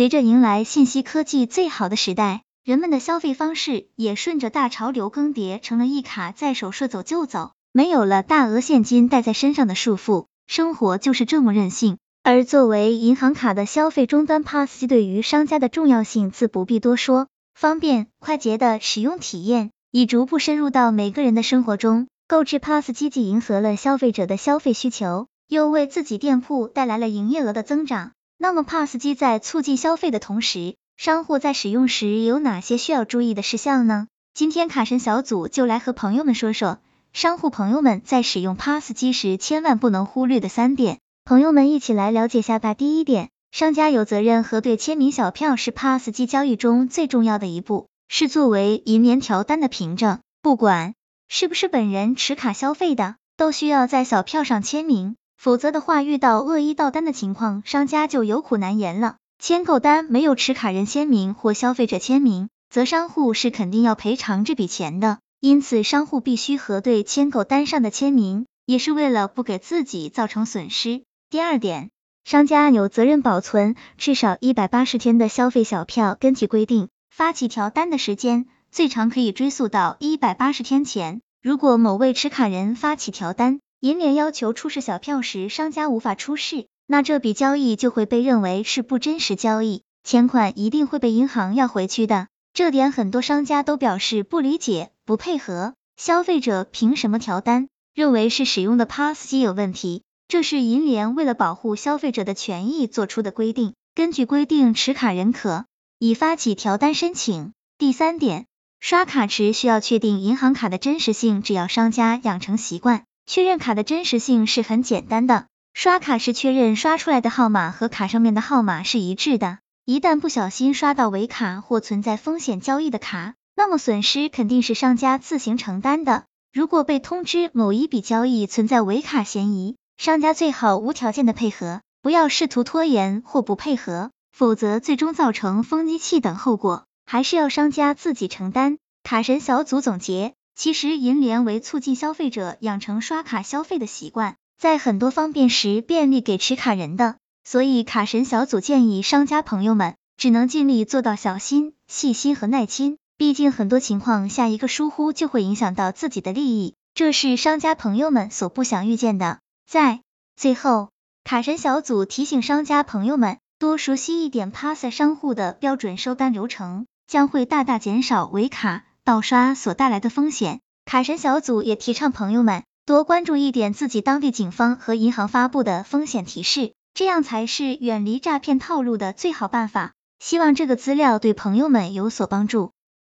随着迎来信息科技最好的时代，人们的消费方式也顺着大潮流更迭，成了一卡在手，说走就走，没有了大额现金带在身上的束缚，生活就是这么任性。而作为银行卡的消费终端，POS 机对于商家的重要性自不必多说，方便快捷的使用体验已逐步深入到每个人的生活中。购置 POS 机既迎合了消费者的消费需求，又为自己店铺带来了营业额的增长。那么 POS 机在促进消费的同时，商户在使用时有哪些需要注意的事项呢？今天卡神小组就来和朋友们说说，商户朋友们在使用 POS 机时千万不能忽略的三点。朋友们一起来了解下吧。第一点，商家有责任核对签名小票是 POS 机交易中最重要的一步，是作为银联调单的凭证，不管。是不是本人持卡消费的，都需要在小票上签名，否则的话，遇到恶意盗单的情况，商家就有苦难言了。签购单没有持卡人签名或消费者签名，则商户是肯定要赔偿这笔钱的。因此，商户必须核对签购单上的签名，也是为了不给自己造成损失。第二点，商家有责任保存至少一百八十天的消费小票，根据规定，发起调单的时间。最长可以追溯到一百八十天前。如果某位持卡人发起调单，银联要求出示小票时，商家无法出示，那这笔交易就会被认为是不真实交易，钱款一定会被银行要回去的。这点很多商家都表示不理解、不配合。消费者凭什么调单？认为是使用的 POS 机有问题？这是银联为了保护消费者的权益做出的规定。根据规定，持卡人可以发起调单申请。第三点。刷卡时需要确定银行卡的真实性，只要商家养成习惯，确认卡的真实性是很简单的。刷卡时确认刷出来的号码和卡上面的号码是一致的。一旦不小心刷到伪卡或存在风险交易的卡，那么损失肯定是商家自行承担的。如果被通知某一笔交易存在伪卡嫌疑，商家最好无条件的配合，不要试图拖延或不配合，否则最终造成封机器等后果。还是要商家自己承担。卡神小组总结，其实银联为促进消费者养成刷卡消费的习惯，在很多方便时便利给持卡人的，所以卡神小组建议商家朋友们只能尽力做到小心、细心和耐心，毕竟很多情况下一个疏忽就会影响到自己的利益，这是商家朋友们所不想遇见的。在最后，卡神小组提醒商家朋友们多熟悉一点 POS 商户的标准收单流程。将会大大减少伪卡盗刷所带来的风险。卡神小组也提倡朋友们多关注一点自己当地警方和银行发布的风险提示，这样才是远离诈骗套路的最好办法。希望这个资料对朋友们有所帮助。